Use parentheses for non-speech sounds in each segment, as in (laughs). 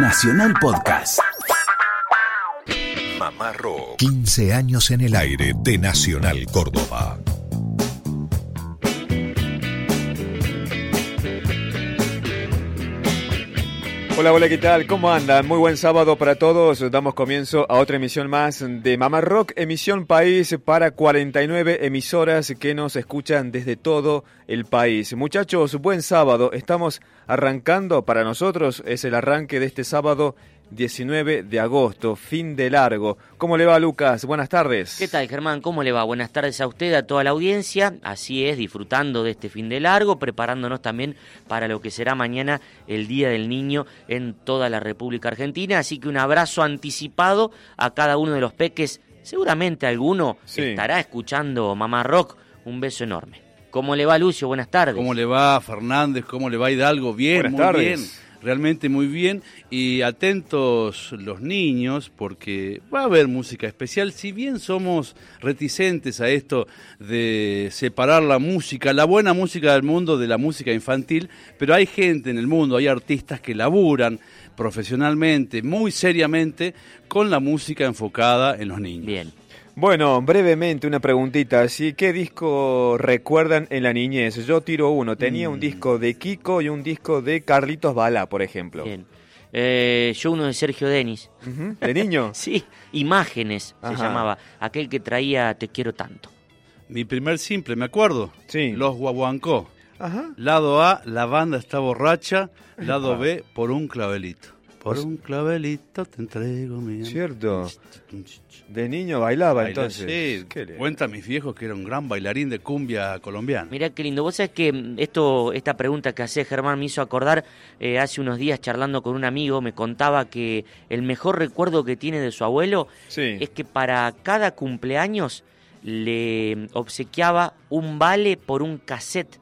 Nacional Podcast. Mamá Rock. 15 años en el aire de Nacional Córdoba. Hola, hola, ¿qué tal? ¿Cómo andan? Muy buen sábado para todos. Damos comienzo a otra emisión más de Mamá Rock, emisión país para 49 emisoras que nos escuchan desde todo el país. Muchachos, buen sábado. Estamos arrancando, para nosotros es el arranque de este sábado 19 de agosto, fin de largo. ¿Cómo le va, Lucas? Buenas tardes. ¿Qué tal, Germán? ¿Cómo le va? Buenas tardes a usted, a toda la audiencia. Así es, disfrutando de este fin de largo, preparándonos también para lo que será mañana el Día del Niño en toda la República Argentina. Así que un abrazo anticipado a cada uno de los peques. Seguramente alguno estará escuchando Mamá Rock. Un beso enorme. ¿Cómo le va, Lucio? Buenas tardes. ¿Cómo le va, Fernández? ¿Cómo le va, Hidalgo? Bien, muy bien realmente muy bien y atentos los niños porque va a haber música especial, si bien somos reticentes a esto de separar la música, la buena música del mundo de la música infantil, pero hay gente en el mundo, hay artistas que laburan profesionalmente, muy seriamente, con la música enfocada en los niños. Bien. Bueno, brevemente una preguntita. ¿sí? ¿Qué disco recuerdan en la niñez? Yo tiro uno. Tenía un mm. disco de Kiko y un disco de Carlitos Bala, por ejemplo. Bien. Eh, yo uno de Sergio Denis. ¿De niño? (laughs) sí, Imágenes se llamaba. Aquel que traía Te quiero tanto. Mi primer simple, me acuerdo. Sí. Los Guaguancó. Ajá. Lado A, la banda está borracha. Lado B, por un clavelito. Por un clavelito te entrego mi Cierto. De niño bailaba entonces. Sí, cuenta mis viejos que era un gran bailarín de cumbia colombiana. Mirá qué lindo. Vos sabés que mm, esto, esta pregunta que hace Germán me hizo acordar eh, hace unos días charlando con un amigo, me contaba que el mejor recuerdo que tiene de su abuelo es que para cada cumpleaños le obsequiaba un vale por un cassette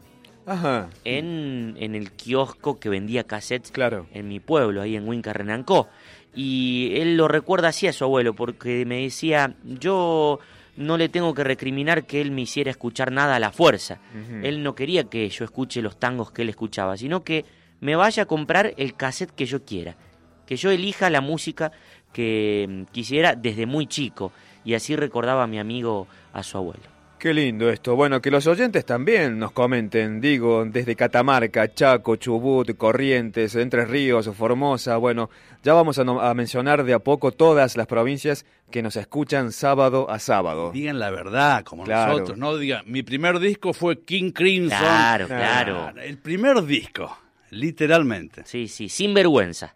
Ajá. En, en, el kiosco que vendía cassettes claro. en mi pueblo, ahí en Huinca Renancó. Y él lo recuerda así a su abuelo, porque me decía, yo no le tengo que recriminar que él me hiciera escuchar nada a la fuerza. Él no quería que yo escuche los tangos que él escuchaba, sino que me vaya a comprar el cassette que yo quiera, que yo elija la música que mm, quisiera desde muy chico. Y así recordaba a mi amigo a su abuelo. Qué lindo esto. Bueno, que los oyentes también nos comenten, digo, desde Catamarca, Chaco, Chubut, Corrientes, Entre Ríos, Formosa. Bueno, ya vamos a, mencionar de a poco todas las provincias que nos escuchan sábado a sábado. Digan la verdad, como nosotros, no digan, mi primer disco fue King Crimson. Claro, claro. El primer disco. Literalmente. Sí, sí, sin vergüenza.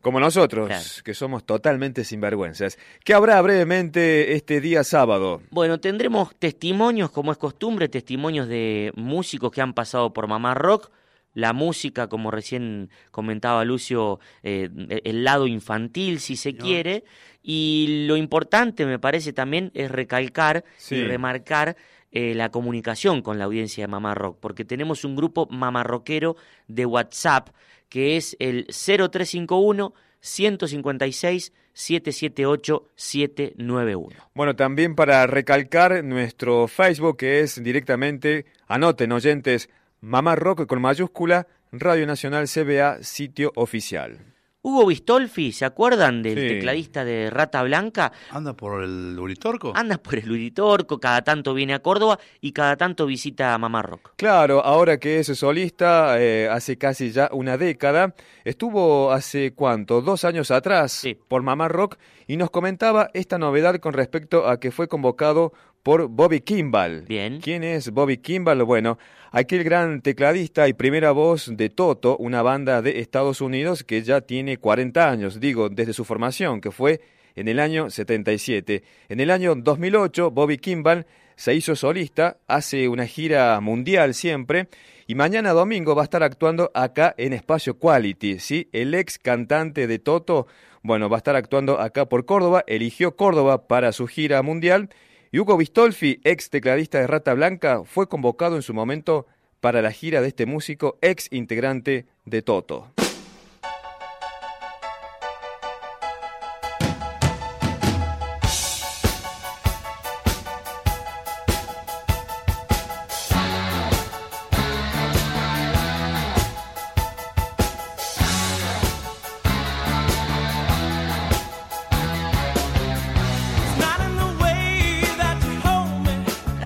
Como nosotros, que somos totalmente sinvergüenzas. ¿Qué habrá brevemente este día sábado? Bueno, tendremos testimonios, como es costumbre, testimonios de músicos que han pasado por Mamá Rock. La música, como recién comentaba Lucio, eh, el lado infantil, si se quiere. Y lo importante, me parece también, es recalcar y remarcar eh, la comunicación con la audiencia de Mamá Rock, porque tenemos un grupo mamarroquero de WhatsApp que es el 0351 156 778 791. Bueno, también para recalcar nuestro Facebook que es directamente, anoten oyentes, Mamá Rock con mayúscula, Radio Nacional CBA, sitio oficial. Hugo Bistolfi, ¿se acuerdan del tecladista de Rata Blanca? ¿Anda por el Uritorco? Anda por el Uritorco, cada tanto viene a Córdoba y cada tanto visita a Mamá Rock. Claro, ahora que es solista, eh, hace casi ya una década, estuvo hace cuánto, dos años atrás por Mamá Rock y nos comentaba esta novedad con respecto a que fue convocado por Bobby Kimball. Bien. ¿Quién es Bobby Kimball? Bueno, aquel gran tecladista y primera voz de Toto, una banda de Estados Unidos que ya tiene 40 años, digo, desde su formación, que fue en el año 77. En el año 2008, Bobby Kimball se hizo solista, hace una gira mundial siempre, y mañana domingo va a estar actuando acá en Espacio Quality, ¿sí? El ex cantante de Toto, bueno, va a estar actuando acá por Córdoba, eligió Córdoba para su gira mundial, y Hugo Bistolfi, ex tecladista de Rata Blanca, fue convocado en su momento para la gira de este músico, ex integrante de Toto.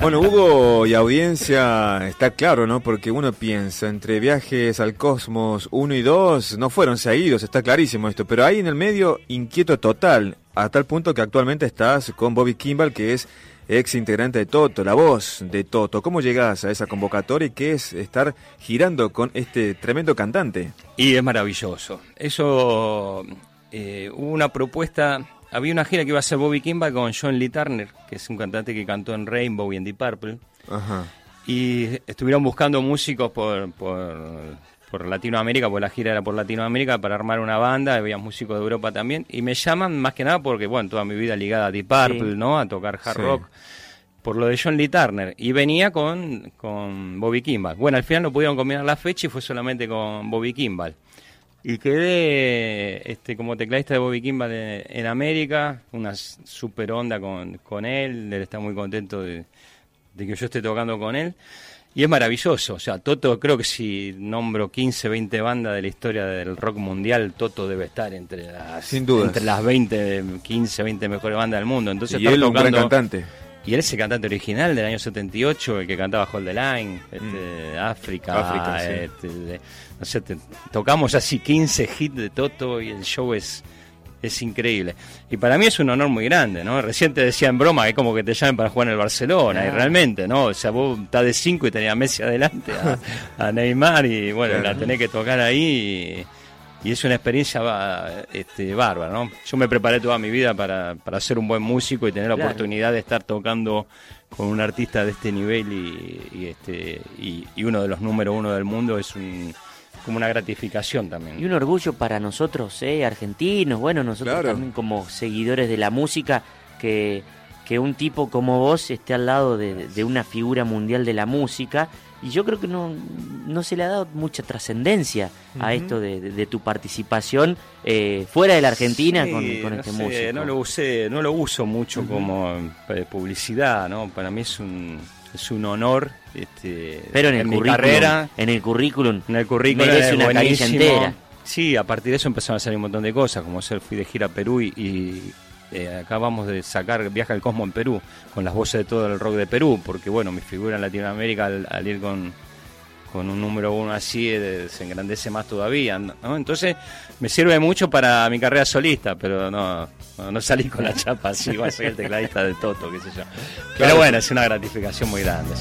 Bueno, Hugo y audiencia, está claro, ¿no? Porque uno piensa, entre viajes al cosmos 1 y 2, no fueron seguidos, está clarísimo esto, pero ahí en el medio, inquieto total, a tal punto que actualmente estás con Bobby Kimball, que es ex integrante de Toto, la voz de Toto. ¿Cómo llegas a esa convocatoria y qué es estar girando con este tremendo cantante? Y es maravilloso. Eso, eh, hubo una propuesta había una gira que iba a ser Bobby Kimball con John Lee Turner, que es un cantante que cantó en Rainbow y en Deep Purple. Y estuvieron buscando músicos por, por, Latinoamérica, porque la gira era por Latinoamérica, para armar una banda, había músicos de Europa también. Y me llaman más que nada porque, bueno, toda mi vida ligada a Deep Purple, ¿no? A tocar hard rock por lo de John Lee Turner y venía con, con Bobby Kimball. Bueno, al final no pudieron combinar la fecha y fue solamente con Bobby Kimball. Y quedé este, como tecladista de Bobby Kimball en, América, una super onda con, con, él, él está muy contento de, que yo esté tocando con él. Y es maravilloso, o sea, Toto, creo que si nombro 15, 20 bandas de la historia del rock mundial, Toto debe estar entre las, Entre las 20, 15, 20 mejores bandas del mundo. Entonces, y él un gran cantante. Y él es el cantante original del año 78, el que cantaba Hold the Line, este, mm. África, este, no sé, tocamos así 15 hits de Toto y el show es, es increíble. Y para mí es un honor muy grande, ¿no? Recién te decía en broma que es como que te llamen para jugar en el Barcelona, y realmente, ¿no? O sea, vos estás de 5 y tenías Messi adelante, a, Neymar, y bueno, la tenés que tocar ahí. Y, y es una experiencia este, bárbara, ¿no? Yo me preparé toda mi vida para, para ser un buen músico y tener la oportunidad de estar tocando con un artista de este nivel y, este y, uno de los número uno del mundo es un como una gratificación también. Y un orgullo para nosotros, ¿eh? argentinos, bueno, nosotros también como seguidores de la música, que, que un tipo como vos esté al lado de, de una figura mundial de la música y yo creo que no, no se le ha dado mucha trascendencia a esto de, tu participación eh, fuera de la Argentina con, este músico. No lo usé, no lo uso mucho como eh, publicidad, ¿no? Para mí es un es un honor este, pero en, el currículum, carrera. en el currículum en el currículum merece una caricia entera. Sí a partir de eso empezaron a salir un montón de cosas como ser fui de gira a Perú y eh, acabamos de sacar Viaje al Cosmo en Perú, con las voces de todo el rock de Perú, porque bueno, mi figura en Latinoamérica al, ir con, con un número uno así eh, se engrandece más todavía, ¿no? Entonces me sirve mucho para mi carrera solista, pero no, no, salí con la (laughs) chapa así, a ser el tecladista de Toto, qué sé yo. Pero bueno, es una gratificación muy grande.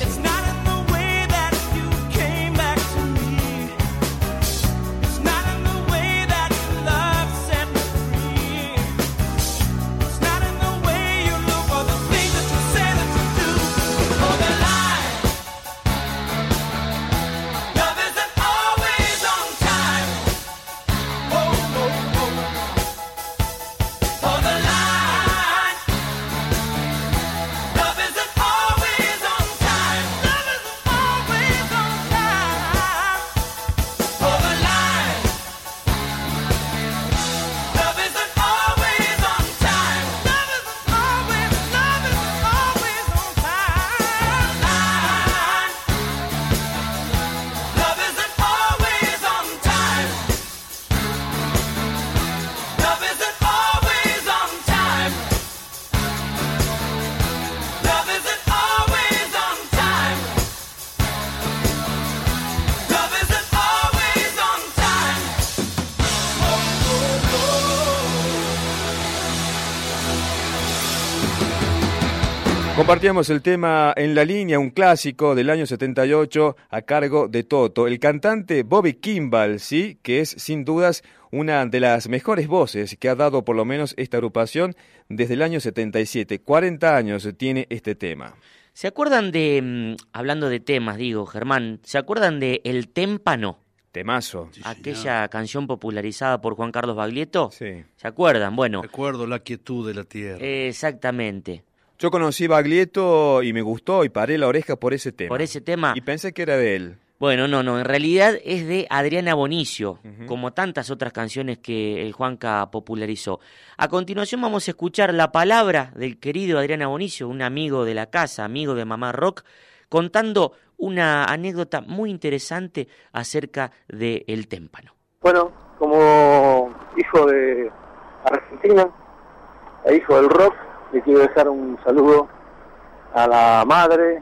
Compartíamos el tema En la línea, un clásico del año 78 a cargo de Toto. El cantante Bobby Kimball, sí, que es sin dudas una de las mejores voces que ha dado por lo menos esta agrupación desde el año 77. 40 años tiene este tema. ¿Se acuerdan de, mm, hablando de temas, digo, Germán, ¿se acuerdan de El Témpano? Temazo. Aquella canción popularizada por Juan Carlos Baglietto. Sí. ¿Se acuerdan? Bueno. Recuerdo la quietud de la tierra. Exactamente. Yo conocí Baglietto y me gustó y paré la oreja por ese tema. Por ese tema. Y pensé que era de él. Bueno, no, no, en realidad es de Adriana Bonicio, como tantas otras canciones que el Juanca popularizó. A continuación vamos a escuchar la palabra del querido Adriana Bonicio, un amigo de la casa, amigo de Mamá Rock, contando una anécdota muy interesante acerca del el témpano. Bueno, como hijo de Argentina e hijo del rock, le quiero dejar un saludo a la madre,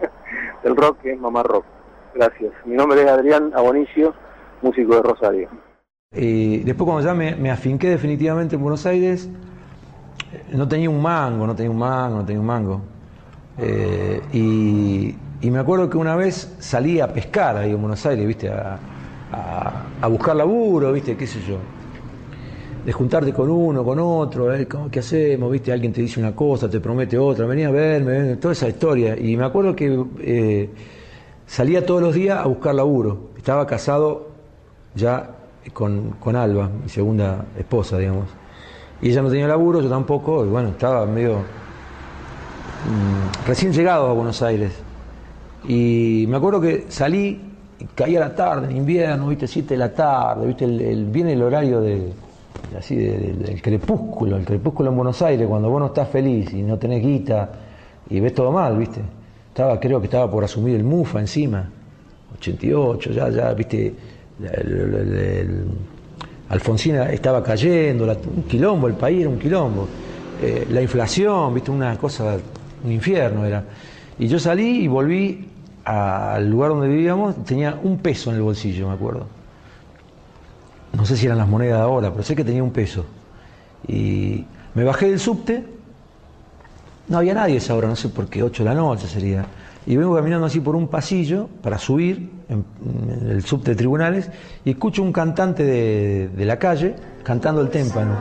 (laughs) el rock es mamá rock. Gracias. Mi nombre es Adrián Abonicio, músico de Rosario. Y después cuando ya me, me afinqué definitivamente en Buenos Aires, no tenía un mango, no tenía un mango, no tenía un mango. Eh, y, me acuerdo que una vez salí a pescar ahí en Buenos Aires, ¿viste? A, a, buscar laburo, ¿viste? ¿Qué sé yo? De juntarte con uno, con otro, ¿qué hacemos? ¿Viste? Alguien te dice una cosa, te promete otra, venía a verme, toda esa historia. Y me acuerdo que eh, salía todos los días a buscar laburo. Estaba casado ya con, con Alba, mi segunda esposa, digamos. Y ella no tenía laburo, yo tampoco, y bueno, estaba medio mm, recién llegado a Buenos Aires. Y me acuerdo que salí, caía la tarde, en invierno, viste, 7 de la tarde, viste, el, viene el horario de, así del crepúsculo, el crepúsculo en Buenos Aires, cuando vos no estás feliz y no tenés guita y ves todo mal, viste. Estaba, creo que estaba por asumir el MUFA encima, 88, ya, ya, viste, el, Alfonsina estaba cayendo, un quilombo, el país era un quilombo. Eh, la inflación, viste, una cosa, un infierno era. Y yo salí y volví al lugar donde vivíamos, tenía un peso en el bolsillo, me acuerdo. No sé si eran las monedas de ahora, pero sé que tenía un peso. Y me bajé del subte, no había nadie esa hora, no sé por qué, 8 de la noche sería y vengo caminando así por un pasillo para subir en, el subte de tribunales y escucho un cantante de, la calle cantando el témpano.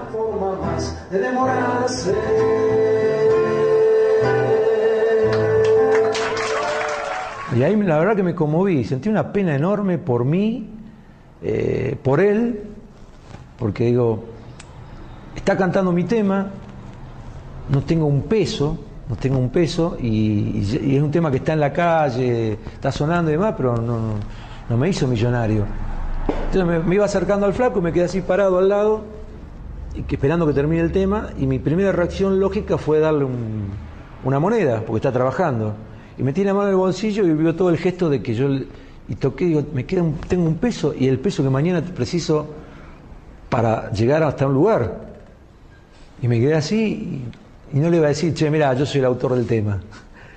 Y ahí la verdad que me conmoví, sentí una pena enorme por mí, eh, por él, porque digo, está cantando mi tema, no tengo un peso, no tengo un peso y, es un tema que está en la calle, está sonando y demás, pero no, me hizo millonario. Entonces me, iba acercando al flaco y me quedé así parado al lado, y esperando que termine el tema, y mi primera reacción lógica fue darle una moneda, porque está trabajando. Y metí la mano en el bolsillo y vio todo el gesto de que yo y toqué, digo, me queda tengo un peso y el peso que mañana preciso para llegar hasta un lugar. Y me quedé así y no le iba a decir, che, mira, yo soy el autor del tema.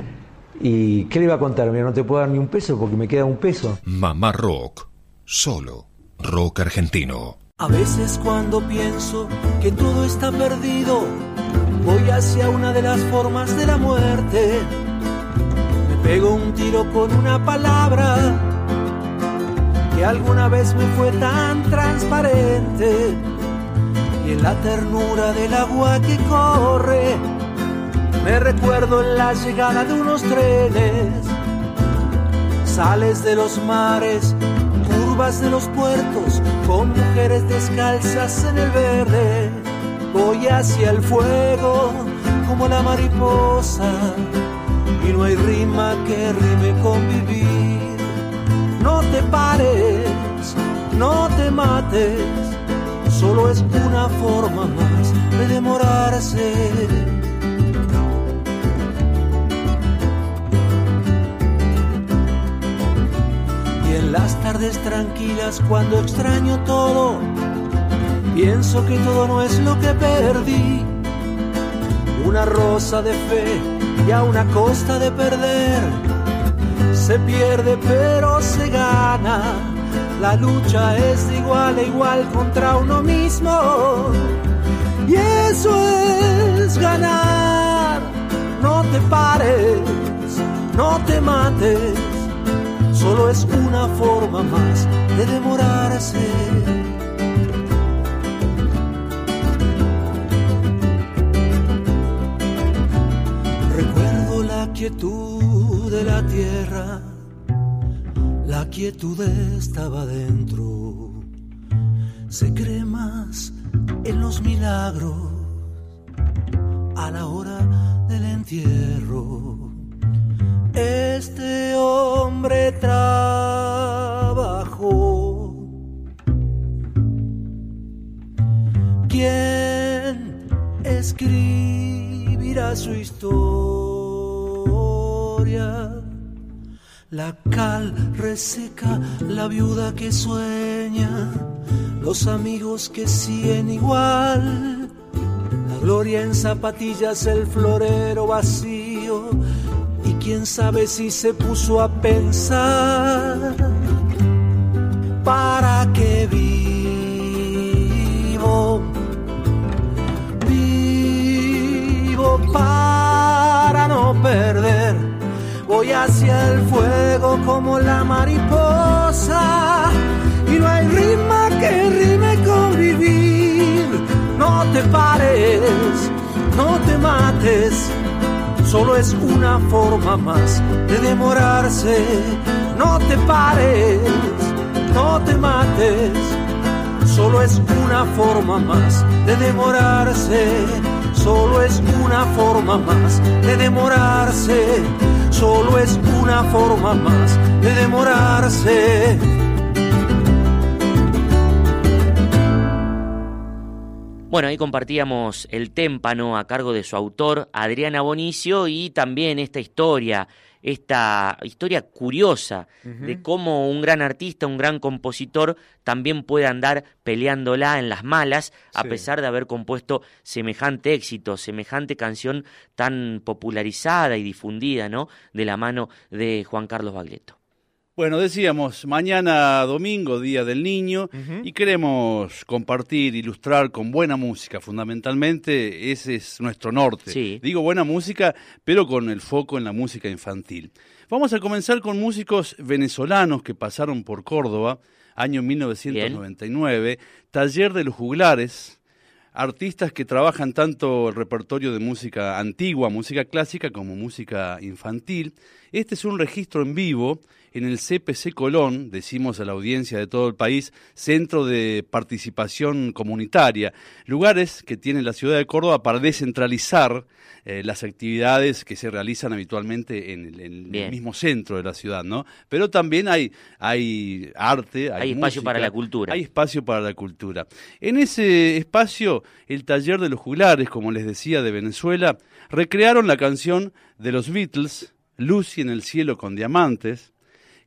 (laughs) ¿Y qué le iba a contar? Mira, no te puedo dar ni un peso porque me queda un peso. Mamá Rock, solo rock argentino. A veces cuando pienso que todo está perdido, voy hacia una de las formas de la muerte. Me pego un tiro con una palabra alguna vez me fue tan transparente. Y en la ternura del agua que corre me recuerdo en la llegada de unos trenes, sales de los mares, curvas de los puertos, con mujeres descalzas en el verde, voy hacia el fuego como la mariposa y no hay rima que rime con vivir. No te pares, no te mates solo es una forma más de demorarse. Y en las tardes tranquilas cuando extraño todo, pienso que todo no es lo que perdí. Una rosa de fe y a una costa de perder, se pierde pero se gana la lucha es igual a igual contra uno mismo. Y eso es ganar. No te pares, no te mates. Solo es una forma más de demorarse. Recuerdo la quietud de la tierra la quietud estaba dentro. Se cree más en los milagros a la hora del entierro. Este hombre trabajó. ¿Quién escribirá su historia? La cal reseca, la viuda que sueña, los amigos que siguen igual. La gloria en zapatillas, el florero vacío. ¿Y quién sabe si se puso a pensar para qué Voy hacia el fuego como la mariposa. Y no hay rima que rime con vivir. No te pares, no te mates solo es una forma más de demorarse. No te pares, no te mates, solo es una forma más de demorarse. Solo es una forma más de demorarse. Solo es una forma más de demorarse. Bueno, ahí compartíamos el témpano a cargo de su autor, Adriana Bonicio, y también esta historia, esta historia curiosa de cómo un gran artista, un gran compositor, también puede andar peleándola en las malas, a pesar de haber compuesto semejante éxito, semejante canción tan popularizada y difundida, ¿no? De la mano de Juan Carlos Bagleto. Bueno, decíamos, mañana domingo, Día del Niño, y queremos compartir, ilustrar con buena música, fundamentalmente ese es nuestro norte. Digo buena música, pero con el foco en la música infantil. Vamos a comenzar con músicos venezolanos que pasaron por Córdoba, año 1999, Taller de los Juglares, artistas que trabajan tanto el repertorio de música antigua, música clásica, como música infantil. Este es un registro en vivo en el CPC Colón, decimos a la audiencia de todo el país, Centro de Participación Comunitaria, lugares que tiene la ciudad de Córdoba para descentralizar eh, las actividades que se realizan habitualmente en, el, mismo centro de la ciudad, ¿no? Pero también hay, hay arte, hay, espacio para la cultura. Hay espacio para la cultura. En ese espacio, el taller de los juglares, como les decía, de Venezuela, recrearon la canción de los Beatles, Lucy en el cielo con diamantes,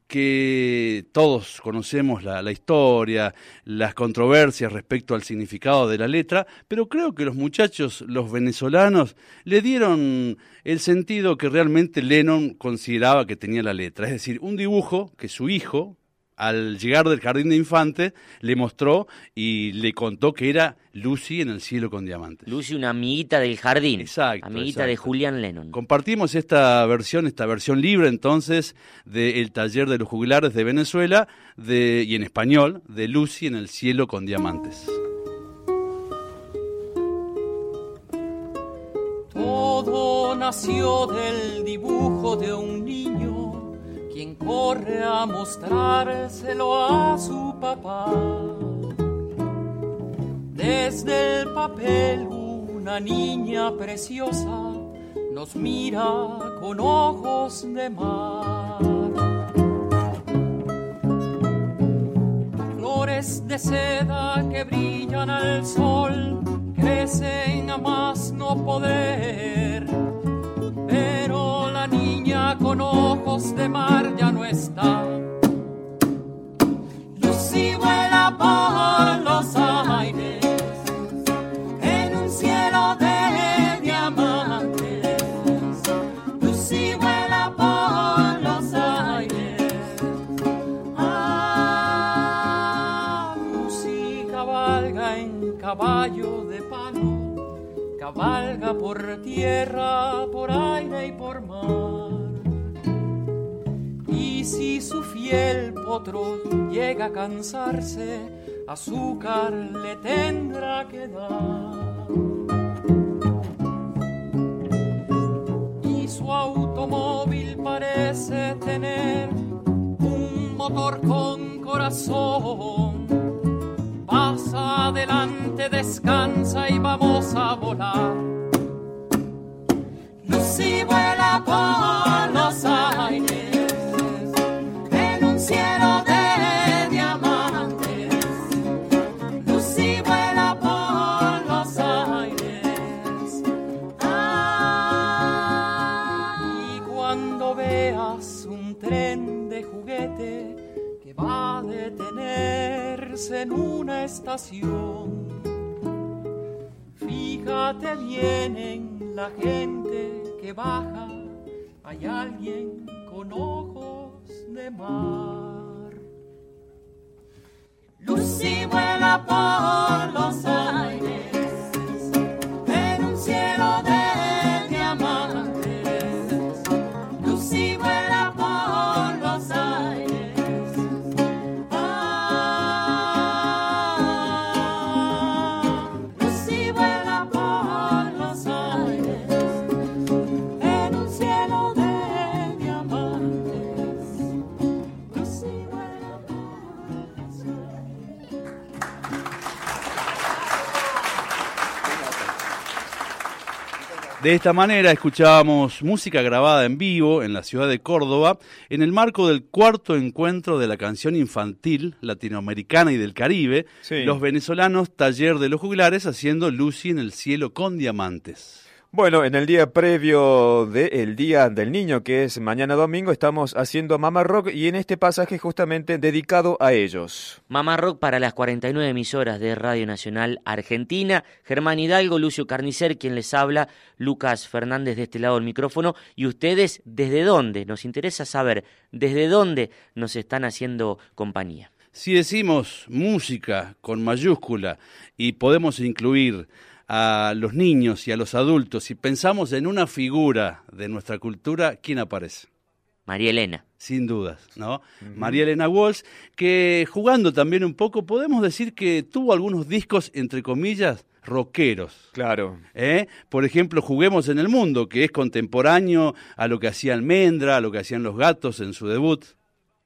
que todos conocemos la, historia, las controversias respecto al significado de la letra, pero creo que los muchachos, los venezolanos, le dieron el sentido que realmente Lennon consideraba que tenía la letra, es decir, un dibujo que su hijo, al llegar del jardín de infantes, le mostró y le contó que era Lucy en el cielo con diamantes. Lucy, una amiguita del jardín. Exacto. Amiguita de Julian Lennon. Compartimos esta versión, esta versión libre entonces del taller de los juglares de Venezuela de, y en español de Lucy en el cielo con diamantes. Todo nació del dibujo de un niño corre a mostrárselo a su papá. Desde el papel una niña preciosa nos mira con ojos de mar. Flores de seda que brillan al sol crecen a más no poder con ojos de mar ya no está. Lucy vuela por los aires en un cielo de diamantes. Lucy vuela por los aires. Ah, Lucy cabalga en caballo de palo, cabalga por tierra, por aire y por mar si su fiel potro llega a cansarse, azúcar le tendrá que dar. Y su automóvil parece tener un motor con corazón. Pasa adelante, descansa y vamos a volar. Lucy vuela por en una estación, fíjate bien en la gente que baja hay alguien con ojos de mar. Lucy vuela por los aires. De esta manera escuchábamos música grabada en vivo en la ciudad de Córdoba en el marco del cuarto encuentro de la canción infantil latinoamericana y del Caribe, los venezolanos Taller de los Juglares haciendo Lucy en el cielo con diamantes. Bueno, en el día previo del Día del Niño, que es mañana domingo, estamos haciendo Mama Rock y en este pasaje justamente dedicado a ellos. Mama Rock para las 49 emisoras de Radio Nacional Argentina. Germán Hidalgo, Lucio Carnicer, quien les habla, Lucas Fernández de este lado del micrófono. ¿Y ustedes desde dónde? Nos interesa saber desde dónde nos están haciendo compañía. Si decimos música con mayúscula y podemos incluir a los niños y a los adultos, si pensamos en una figura de nuestra cultura, ¿quién aparece? María Elena. Sin dudas, ¿no? María Elena Walsh, que jugando también un poco, podemos decir que tuvo algunos discos, entre comillas, rockeros. Claro. ¿Eh? Por ejemplo, Juguemos en el Mundo, que es contemporáneo a lo que hacía Almendra, a lo que hacían los gatos en su debut.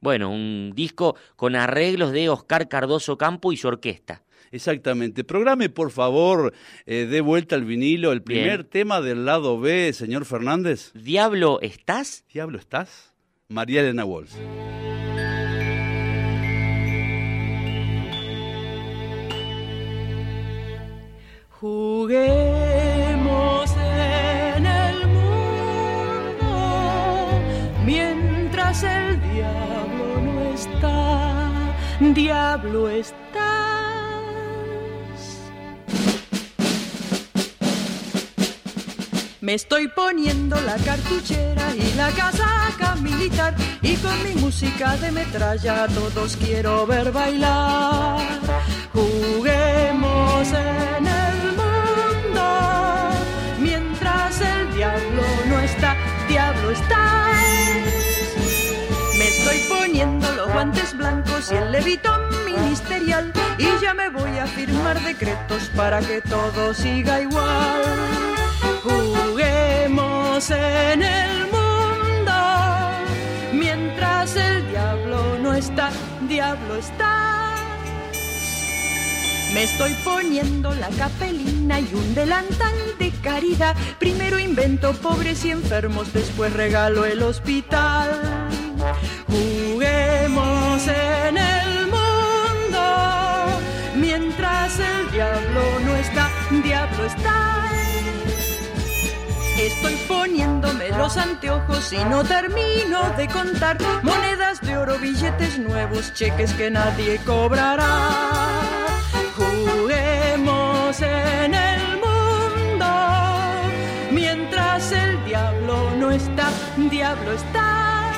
Bueno, un disco con arreglos de Oscar Cardoso Campo y su orquesta. Exactamente. Programe, por favor, eh, de vuelta al vinilo, el primer tema del lado B, señor Fernández. ¿Diablo estás? ¿Diablo estás? María Elena Walsh. Juguemos en el mundo mientras el diablo no está. Diablo está Me estoy poniendo la cartuchera y la casaca militar y con mi música de metralla todos quiero ver bailar. Juguemos en el mundo mientras el diablo no está, diablo está. Me estoy poniendo los guantes blancos y el levitón ministerial y ya me voy a firmar decretos para que todo siga igual. En el mundo mientras el diablo no está, diablo está. Me estoy poniendo la capelina y un delantal de caridad. Primero invento pobres y enfermos, después regalo el hospital. Juguemos en el mundo mientras el diablo no está, diablo está. Estoy poniéndome los anteojos y no termino de contar monedas de oro, billetes nuevos, cheques que nadie cobrará. Juguemos en el mundo mientras el diablo no está, diablo está.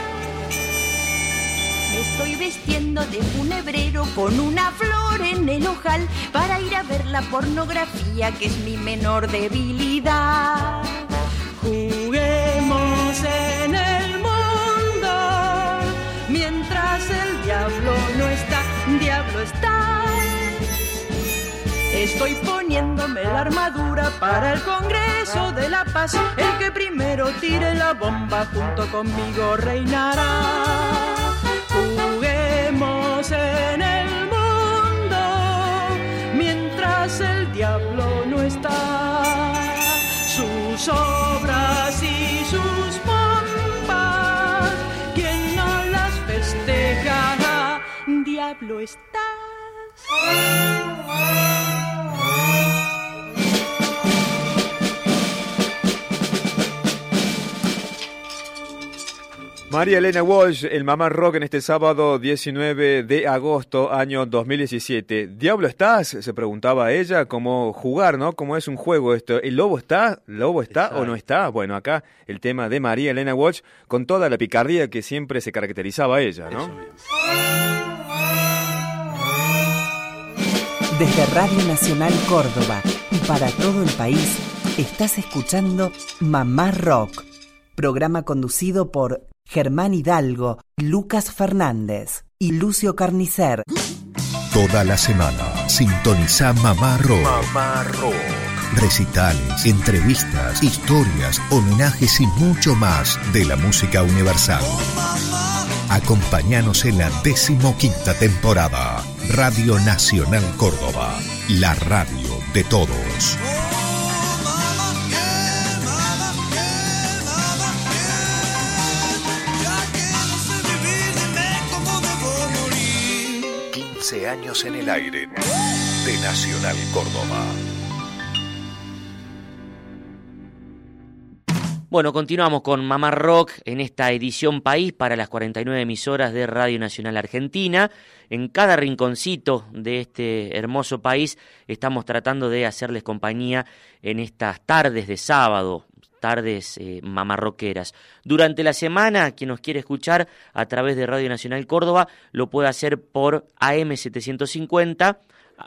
Me estoy vistiendo de funebrero con una flor en el ojal para ir a ver la pornografía que es mi menor debilidad. Estoy poniéndome la armadura para el Congreso de la Paz. El que primero tire la bomba junto conmigo reinará. Juguemos en el mundo mientras el diablo no está. Sus obras y sus pompas, quien no las festeja, diablo estás. María Elena Walsh, el Mamá Rock en este sábado 19 de agosto, año 2017. ¿Diablo estás? Se preguntaba ella, cómo jugar, ¿no? ¿Cómo es un juego esto? ¿El lobo está? ¿El lobo está o no está? Bueno, acá el tema de María Elena Walsh con toda la picardía que siempre se caracterizaba a ella, ¿no? Desde Radio Nacional Córdoba y para todo el país, estás escuchando Mamá Rock, programa conducido por Germán Hidalgo, Lucas Fernández y Lucio Carnicer. Toda la semana sintoniza Mamá Rock. Mamá Rock. Recitales, entrevistas, historias, homenajes y mucho más de la música universal. Acompáñanos en la decimoquinta temporada. Radio Nacional Córdoba, la radio de todos. 15 años en el aire de Nacional Córdoba. Bueno, continuamos con Mamá Rock en esta edición País para las 49 emisoras de Radio Nacional Argentina. En cada rinconcito de este hermoso país estamos tratando de hacerles compañía en estas tardes de sábado, tardes eh, mamarroqueras. Durante la semana, quien nos quiere escuchar a través de Radio Nacional Córdoba lo puede hacer por AM750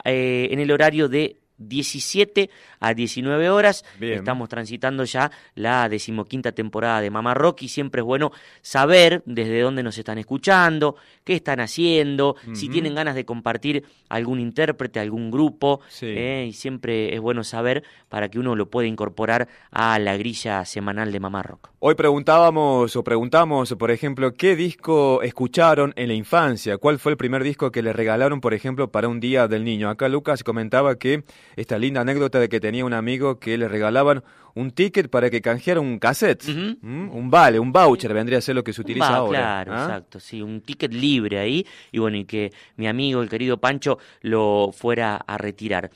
eh, en el horario de 17 a 19 horas. Estamos transitando ya la decimoquinta temporada de Mamá Rock y siempre es bueno saber desde dónde nos están escuchando, qué están haciendo, si tienen ganas de compartir algún intérprete, algún grupo. Eh, y siempre es bueno saber para que uno lo pueda incorporar a la grilla semanal de Mamá Rock. Hoy preguntábamos o preguntamos, por ejemplo, qué disco escucharon en la infancia, cuál fue el primer disco que le regalaron, por ejemplo, para un día del niño. Acá Lucas comentaba que esta linda anécdota de que tenía un amigo que le regalaban un ticket para que canjeara un cassette, un vale, un voucher, vendría a ser lo que se utiliza ahora. Claro, ¿ah? exacto, sí, un ticket libre ahí y bueno, y que mi amigo, el querido Pancho, lo fuera a retirar.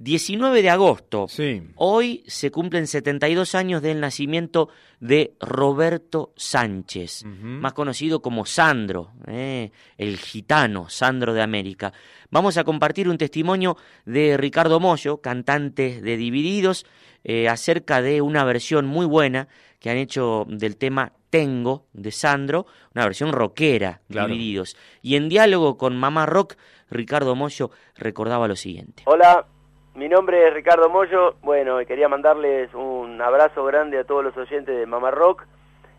19 de agosto. Sí. Hoy se cumplen 72 años del nacimiento de Roberto Sánchez, más conocido como Sandro, eh, el gitano, Sandro de América. Vamos a compartir un testimonio de Ricardo Mollo, cantante de Divididos, eh, acerca de una versión muy buena que han hecho del tema Tengo de Sandro, una versión rockera, Divididos. Y en diálogo con Mamá Rock, Ricardo Mollo recordaba lo siguiente. Hola, mi nombre es Ricardo Mollo. Bueno, quería mandarles un abrazo grande a todos los oyentes de Mamá Rock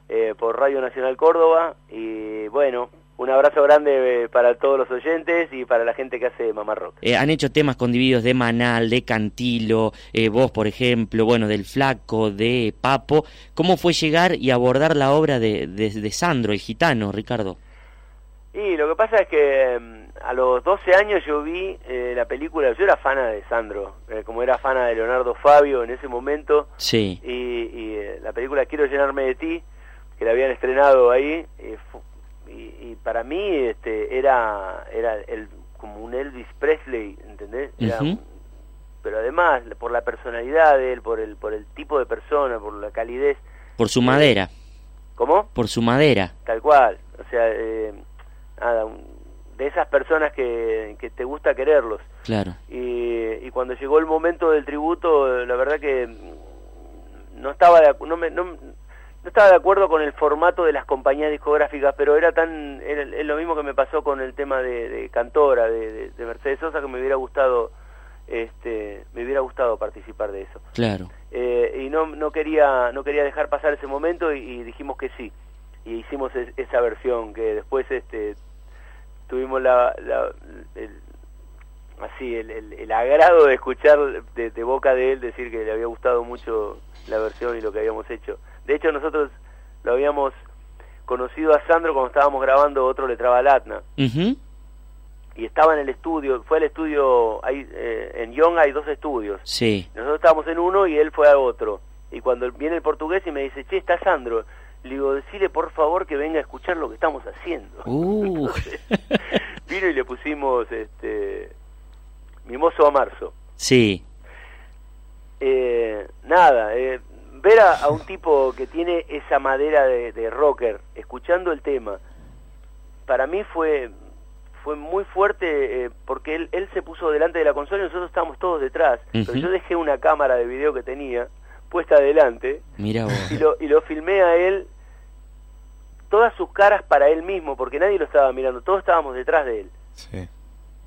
eh, por Radio Nacional Córdoba. Y bueno, un abrazo grande eh, para todos los oyentes y para la gente que hace Mamá Rock. Eh, han hecho temas con divididos de Manal, de Cantilo, vos por ejemplo, bueno, del Flaco, de Papo. ¿Cómo fue llegar y abordar la obra de, de Sandro, el gitano, Ricardo? Y lo que pasa es que em, a los 12 años yo vi eh, la película, yo era fana de Sandro, eh, como era fana de Leonardo Fabio en ese momento. Sí. Y, eh, la película Quiero llenarme de ti, que la habían estrenado ahí, y, para mí este era era el como un Elvis Presley, ¿entendés? pero además por la personalidad de él, por el por el tipo de persona, por la calidez. Por su madera. ¿Cómo? Por su madera. Tal cual. O sea, nada, de esas personas que, que, te gusta quererlos. Claro. Y, y, cuando llegó el momento del tributo, la verdad que no estaba de, no, me, no, no, estaba de acuerdo con el formato de las compañías discográficas, pero era tan es lo mismo que me pasó con el tema de, de Cantora, de, de, Mercedes Sosa, que me hubiera gustado este me hubiera gustado participar de eso. Claro. Eh, y no no quería no quería dejar pasar ese momento y, y dijimos que sí y hicimos esa versión que después este tuvimos la, el, así el, el, agrado de escuchar de, boca de él decir que le había gustado mucho la versión y lo que habíamos hecho. De hecho nosotros lo habíamos conocido a Sandro cuando estábamos grabando otro Letraba Latna. Y estaba en el estudio, fue al estudio, hay, eh, en Young hay dos estudios. Sí. Nosotros estábamos en uno y él fue a otro. Y cuando viene el portugués y me dice, che, está Sandro. Le digo, decile por favor que venga a escuchar lo que estamos haciendo. Uh. (laughs) vino y le pusimos este Mimoso a marzo. Sí. Eh, nada, eh, ver a, un tipo que tiene esa madera de, rocker, escuchando el tema, para mí fue fue muy fuerte eh, porque él, él se puso delante de la consola y nosotros estábamos todos detrás. Pero yo dejé una cámara de video que tenía puesta adelante Mira Y, lo, y lo filmé a él todas sus caras para él mismo, porque nadie lo estaba mirando, todos estábamos detrás de él. Sí.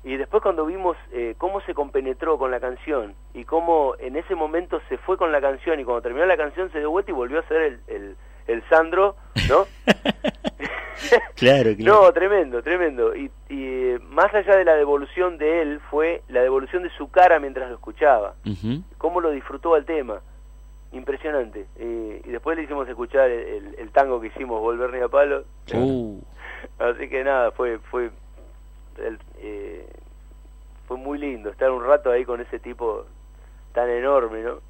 Y después cuando vimos eh, cómo se compenetró con la canción y cómo en ese momento se fue con la canción y cuando terminó la canción se dio vuelta y volvió a ser el, el, el Sandro, ¿no? (laughs) claro, (laughs) claro. No, tremendo, tremendo. Y, y, más allá de la devolución de él fue la devolución de su cara mientras lo escuchaba. Cómo lo disfrutó al tema. Impresionante. y después le hicimos escuchar el, tango que hicimos, Volver ni a palo. Uh. (laughs) Así que nada, fue fue eh, fue muy lindo estar un rato ahí con ese tipo tan enorme, ¿no?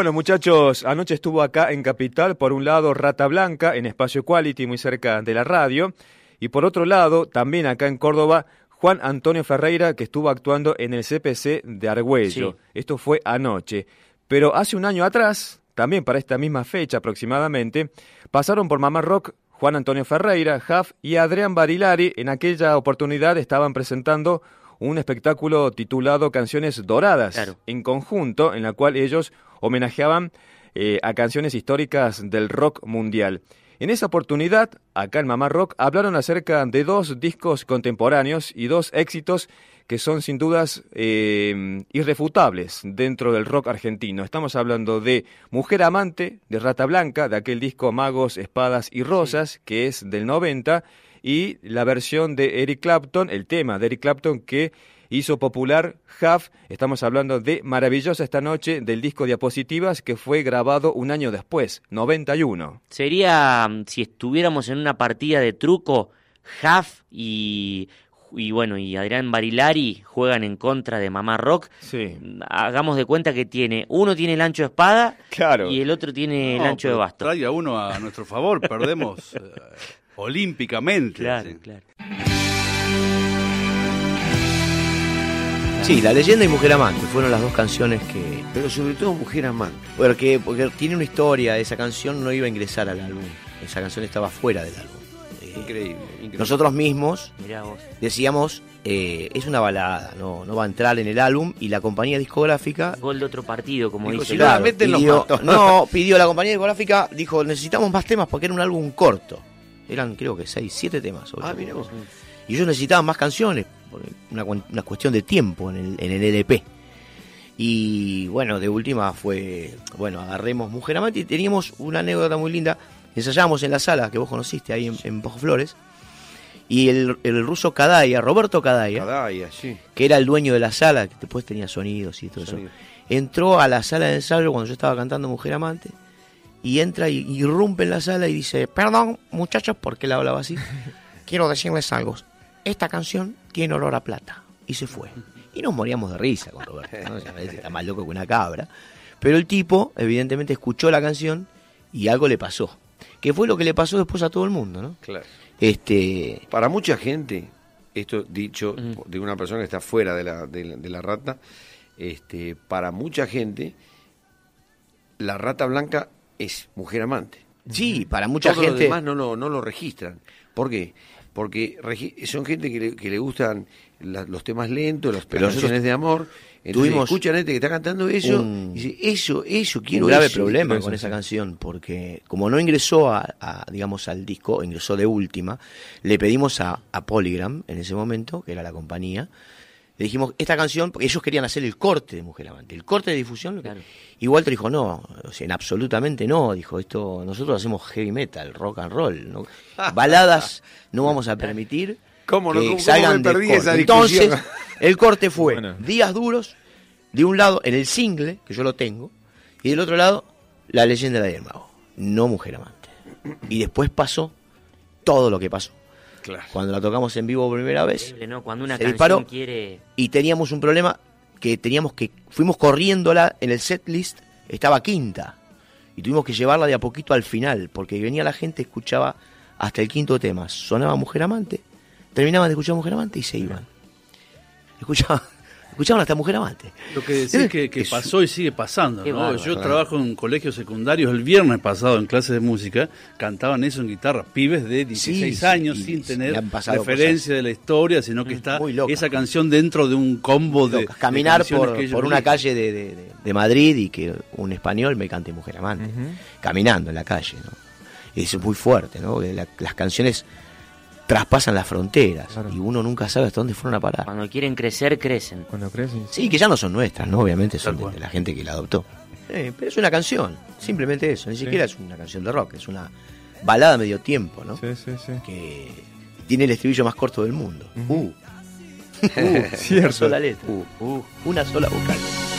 Bueno, muchachos, anoche estuvo acá en Capital, por un lado Rata Blanca, en Espacio Quality, muy cerca de la radio, y por otro lado, también acá en Córdoba, Juan Antonio Ferreira, que estuvo actuando en el CPC de Argüello. Esto fue anoche. Pero hace un año atrás, también para esta misma fecha aproximadamente, pasaron por Mamá Rock Juan Antonio Ferreira, Jaf y Adrián Barilari. En aquella oportunidad estaban presentando un espectáculo titulado Canciones Doradas, en conjunto, en la cual ellos homenajeaban eh, a canciones históricas del rock mundial. En esa oportunidad, acá en Mamá Rock, hablaron acerca de dos discos contemporáneos y dos éxitos que son sin dudas eh, irrefutables dentro del rock argentino. Estamos hablando de Mujer Amante, de Rata Blanca, de aquel disco Magos, Espadas y Rosas, que es del 90, y la versión de Eric Clapton, el tema de Eric Clapton que hizo popular Huff. Estamos hablando de Maravillosa esta noche del disco Diapositivas que fue grabado un año después, 91. Sería, mm, si estuviéramos en una partida de truco, Huff y y bueno, y Adrián Barilari juegan en contra de Mamá Rock. Sí. Hagamos de cuenta que tiene, uno tiene el ancho de espada claro. y el otro tiene el ancho de basto. Traiga uno a nuestro favor, perdemos. (laughs) Olímpicamente. Claro, claro. Sí, La leyenda y Mujer Amante fueron las dos canciones que... Pero sobre todo Mujer Amante. Porque, porque tiene una historia, esa canción no iba a ingresar al álbum, esa canción estaba fuera del álbum. Eh, increíble, increíble. Nosotros mismos decíamos, eh, es una balada, no, no va a entrar en el álbum y la compañía discográfica... Gol de otro partido, como dice. Claro, pidió, no, (laughs) pidió la compañía discográfica, dijo, necesitamos más temas porque era un álbum corto. Eran creo que seis, siete temas. Ah, miremos. Y ellos necesitaban más canciones, una, una cuestión de tiempo en el, en el LP. Y bueno, de última fue, bueno, agarremos Mujer Amante y teníamos una anécdota muy linda. Ensayábamos en la sala que vos conociste ahí en, en Flores. Y el, el, ruso Kadaya, Roberto Kadaya, sí. que era el dueño de la sala, que después tenía sonidos y todo eso, entró a la sala de ensayo cuando yo estaba cantando Mujer Amante y entra y irrumpe en la sala y dice, perdón muchachos, porque él hablaba así, (laughs) quiero decirles algo, esta canción tiene olor a plata. Y se fue. Y nos moríamos de risa con Roberto. ¿no? está más loco que una cabra. Pero el tipo, evidentemente, escuchó la canción y algo le pasó. Que fue lo que le pasó después a todo el mundo, ¿no? Claro. Este... Para mucha gente, esto dicho de una persona que está fuera de la, de la, rata, este, para mucha gente, la rata blanca es mujer amante. Sí, para mucha gente. Los demás no lo, no lo registran. ¿Por qué? porque son gente que le, que le gustan los temas lentos, las canciones de amor. Entonces tuvimos escuchan gente que está cantando eso y dice, eso, eso, quiero Un grave problema con esa canción, porque como no ingresó a, digamos, al disco, ingresó de última, le pedimos a, a Polygram, en ese momento, que era la compañía, le dijimos, esta canción, porque ellos querían hacer el corte de Mujer Amante, el corte de difusión. Y Walter dijo, no, en absolutamente no, dijo, esto nosotros hacemos heavy metal, rock and roll, ¿no? (laughs) baladas no vamos a permitir ¿Cómo, que salgan de Entonces, el corte fue Días Duros, de un lado en el single, que yo lo tengo, y del otro lado, La leyenda del mago, no Mujer Amante. Y después pasó todo lo que pasó. Cuando la tocamos en vivo por primera vez, Cuando una canción quiere... y teníamos un problema que teníamos que fuimos corriéndola en el set list, estaba quinta y tuvimos que llevarla de a poquito al final porque venía la gente escuchaba hasta el quinto tema, sonaba Mujer Amante, terminaban de escuchar Mujer Amante y se iban. Escuchaban escuchaban hasta Mujer Amante. Lo que decís que, que pasó y sigue pasando, ¿no? Yo trabajo en colegios secundarios, el viernes pasado en clases de música, cantaban eso en guitarra, pibes de 16 años sin tener referencia de la historia, sino que mm, está esa canción dentro de un combo de... Caminar por, una calle de, Madrid y que un español me cante Mujer Amante, caminando en la calle, ¿no? Es muy fuerte, ¿no? las canciones traspasan las fronteras y uno nunca sabe hasta dónde fueron a parar. Cuando quieren crecer, crecen. Cuando crecen. Sí, que ya no son nuestras, ¿no? Obviamente son de, la gente que la adoptó. pero es una canción, simplemente eso. Ni siquiera es una canción de rock, es una balada medio tiempo, ¿no? Sí, sí, sí. Que tiene el estribillo más corto del mundo. uh. uh. (laughs) Cierto. Una sola letra. Uh. Uh. Una sola vocal.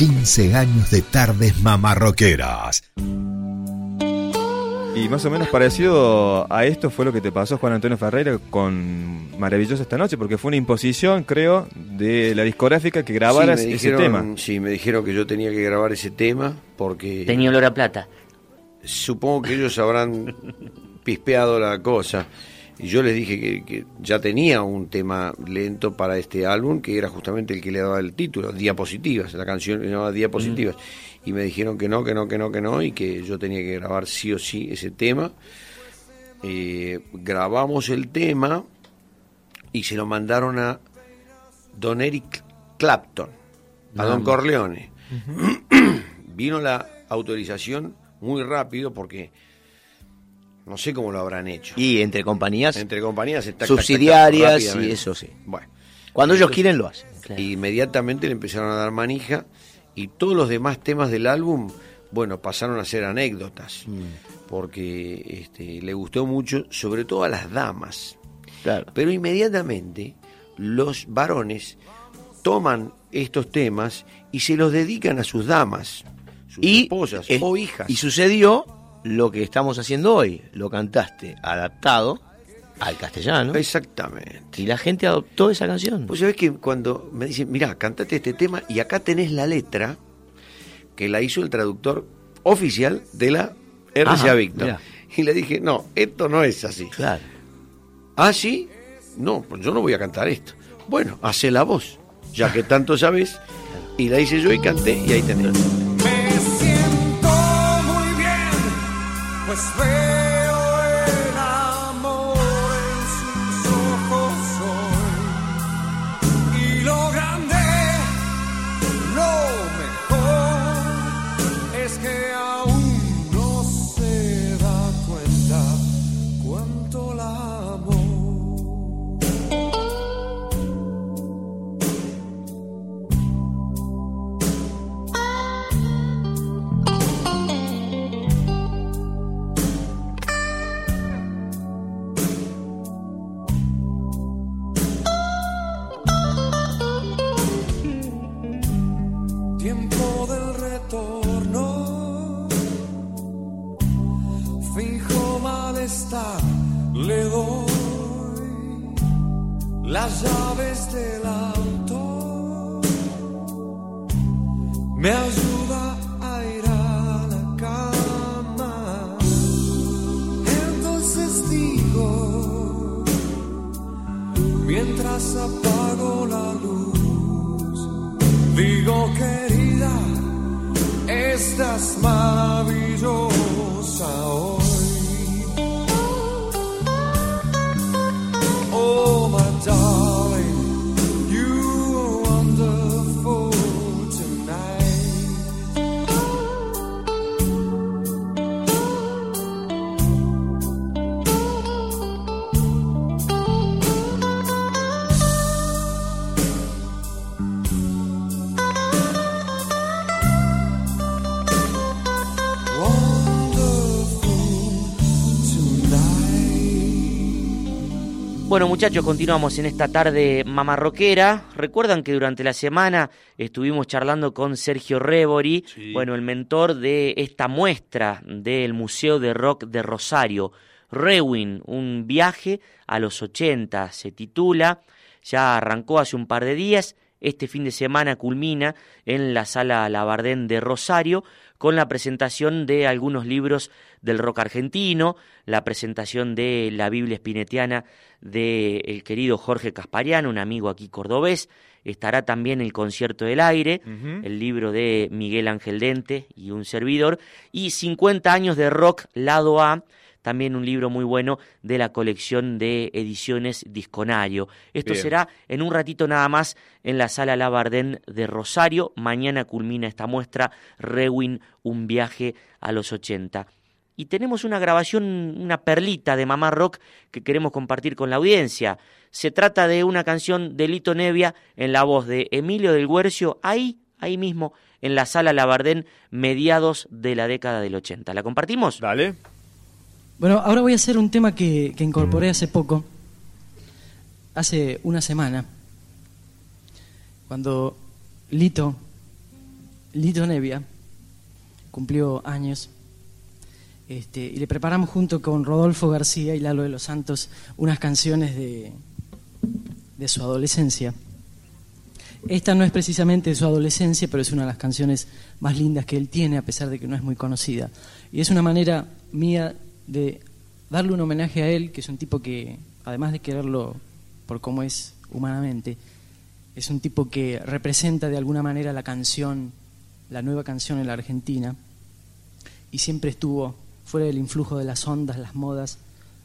15 años de tardes mamarroqueras. Y más o menos parecido a esto fue lo que te pasó, Juan Antonio Ferreira, con Maravilloso esta noche, porque fue una imposición, creo, de la discográfica que grabaras ese tema. Sí, me dijeron que yo tenía que grabar ese tema porque... Tenía olor a plata. Supongo que ellos habrán pispeado la cosa. Y yo les dije que, ya tenía un tema lento para este álbum, que era justamente el que le daba el título, Diapositivas, la canción llamaba Diapositivas. Mm. Y me dijeron que no, que no, que no, que no, y que yo tenía que grabar sí o sí ese tema. Eh, grabamos el tema y se lo mandaron a Don Eric Clapton, a Don Corleone. (clears throat) Vino la autorización muy rápido porque no sé cómo lo habrán hecho. Y entre compañías. Entre compañías subsidiarias y eso sí. Bueno. Cuando ellos quieren lo hacen. Inmediatamente le empezaron a dar manija y todos los demás temas del álbum, bueno, pasaron a ser anécdotas. Mm. Porque este, le gustó mucho, sobre todo a las damas. Claro. Pero inmediatamente los varones toman estos temas y se los dedican a sus damas, sus esposas o hijas. Y sucedió lo que estamos haciendo hoy. Lo cantaste adaptado al castellano. Exactamente. Y la gente adoptó esa canción. Pues sabes que cuando me dicen, mira, cantate este tema y acá tenés la letra que la hizo el traductor oficial de la RCA Víctor. Y le dije, no, esto no es así. Claro. ¿Ah, sí? No, pues yo no voy a cantar esto. Bueno, hace la voz, ya que tanto sabes. Y la hice yo y canté y ahí tenés. Pues veo le doy las llaves del auto, me ayuda a ir a la cama, entonces digo, mientras apago la luz. Digo querida, estás maravillosa hoy. Muchachos, continuamos en esta tarde mamarroquera. Recuerdan que durante la semana estuvimos charlando con Sergio Rebori, bueno, el mentor de esta muestra del Museo de Rock de Rosario. Rewin, un viaje a los 80, se titula, ya arrancó hace un par de días, este fin de semana culmina en la sala Labardén de Rosario con la presentación de algunos libros del rock argentino, la presentación de la Biblia espinetiana del el querido Jorge Caspariano, un amigo aquí cordobés, estará también el concierto del aire, el libro de Miguel Ángel Dente y un servidor, y 50 años de rock lado A, también un libro muy bueno de la colección de ediciones Disconario. Esto Bien. será en un ratito nada más en la sala Labardén de Rosario. Mañana culmina esta muestra, Rewin, un viaje a los 80. Y tenemos una grabación, una perlita de Mamá Rock que queremos compartir con la audiencia. Se trata de una canción de Lito Nevia en la voz de Emilio del Guercio, ahí, ahí mismo, en la sala Labardén, mediados de la década del 80. ¿La compartimos? Dale. Bueno, ahora voy a hacer un tema que, que incorporé hace poco, hace una semana, cuando Lito, Lito Nevia, cumplió años, este, y le preparamos junto con Rodolfo García y Lalo de los Santos unas canciones de, de su adolescencia. Esta no es precisamente de su adolescencia, pero es una de las canciones más lindas que él tiene, a pesar de que no es muy conocida. Y es una manera mía de darle un homenaje a él, que es un tipo que, además de quererlo por cómo es humanamente, es un tipo que representa de alguna manera la canción, la nueva canción en la Argentina, y siempre estuvo fuera del influjo de las ondas, las modas,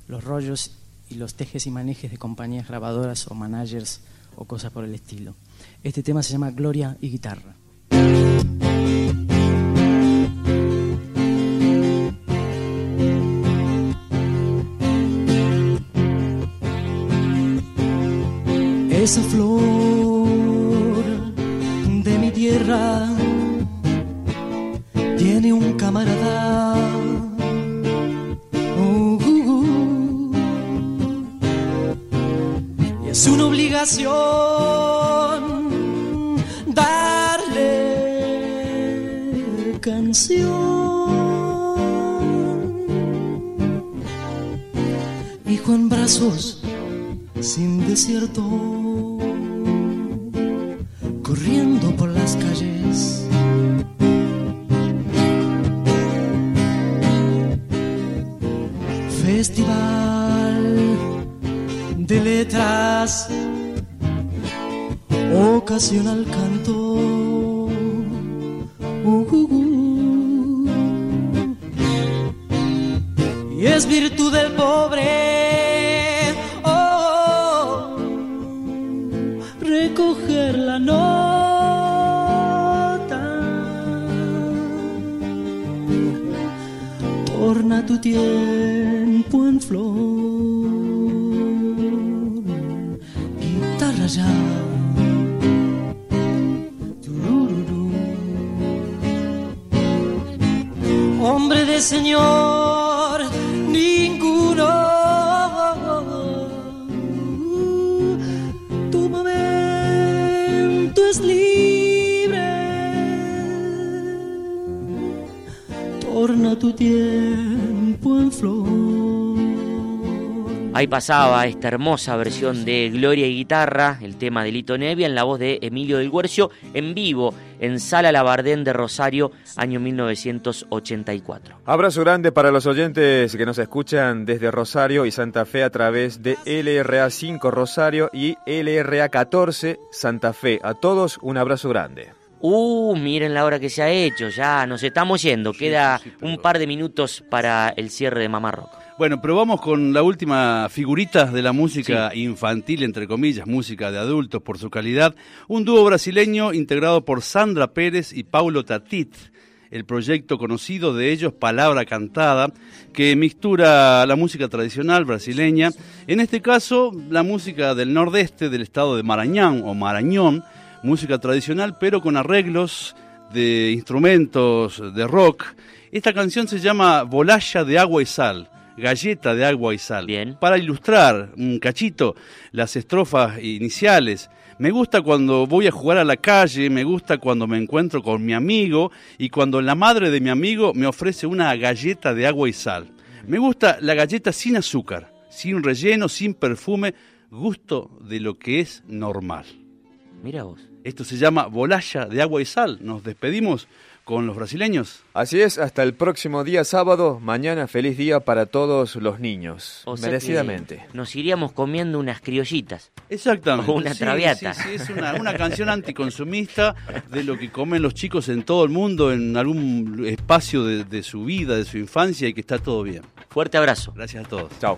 los rollos y los tejes y manejes de compañías grabadoras o managers o cosas por el estilo. Este tema se llama Gloria y Guitarra. Esa flor de mi tierra tiene un camarada. Uh, uh, uh. y es una obligación darle canción. Hijo en brazos sin desierto, las calles. Festival de letras, ocasional canto. Uh, uh, uh. Y es virtud tiempo en flor. Guitarra ya. Hombre de Señor, ninguno. Tu momento es libre. Torna tu tiempo Ahí pasaba esta hermosa versión de Gloria y Guitarra, el tema de Lito Nevia, en la voz de Emilio del Guercio, en vivo en Sala Labardén de Rosario, año 1984. Abrazo grande para los oyentes que nos escuchan desde Rosario y Santa Fe a través de LRA 5 Rosario y LRA 14 Santa Fe. A todos un abrazo grande. Uh, miren la hora que se ha hecho, ya nos estamos yendo, queda un par de minutos para el cierre de Mamá Rock. Bueno, pero vamos con la última figurita de la música infantil, entre comillas, música de adultos por su calidad. Un dúo brasileño integrado por Sandra Pérez y Paulo Tatit. El proyecto conocido de ellos, Palabra Cantada, que mixtura la música tradicional brasileña, en este caso la música del nordeste del estado de Marañón o Marañón, música tradicional pero con arreglos de instrumentos de rock. Esta canción se llama Bolaya de agua y sal galleta de agua y sal. Bien. Para ilustrar un cachito las estrofas iniciales. Me gusta cuando voy a jugar a la calle, me gusta cuando me encuentro con mi amigo y cuando la madre de mi amigo me ofrece una galleta de agua y sal. Me gusta la galleta sin azúcar, sin relleno, sin perfume, gusto de lo que es normal. Mira vos. Esto se llama bolaya de agua y sal. Nos despedimos con los brasileños. Así es, hasta el próximo día sábado. Mañana feliz día para todos los niños. O sea merecidamente. que Nos iríamos comiendo unas criollitas. Exactamente. O una Sí, traviata. sí, sí, es una, una canción anticonsumista de lo que comen los chicos en todo el mundo, en algún espacio de, de su vida, de su infancia y que está todo bien. Fuerte abrazo. Gracias a todos. Chao.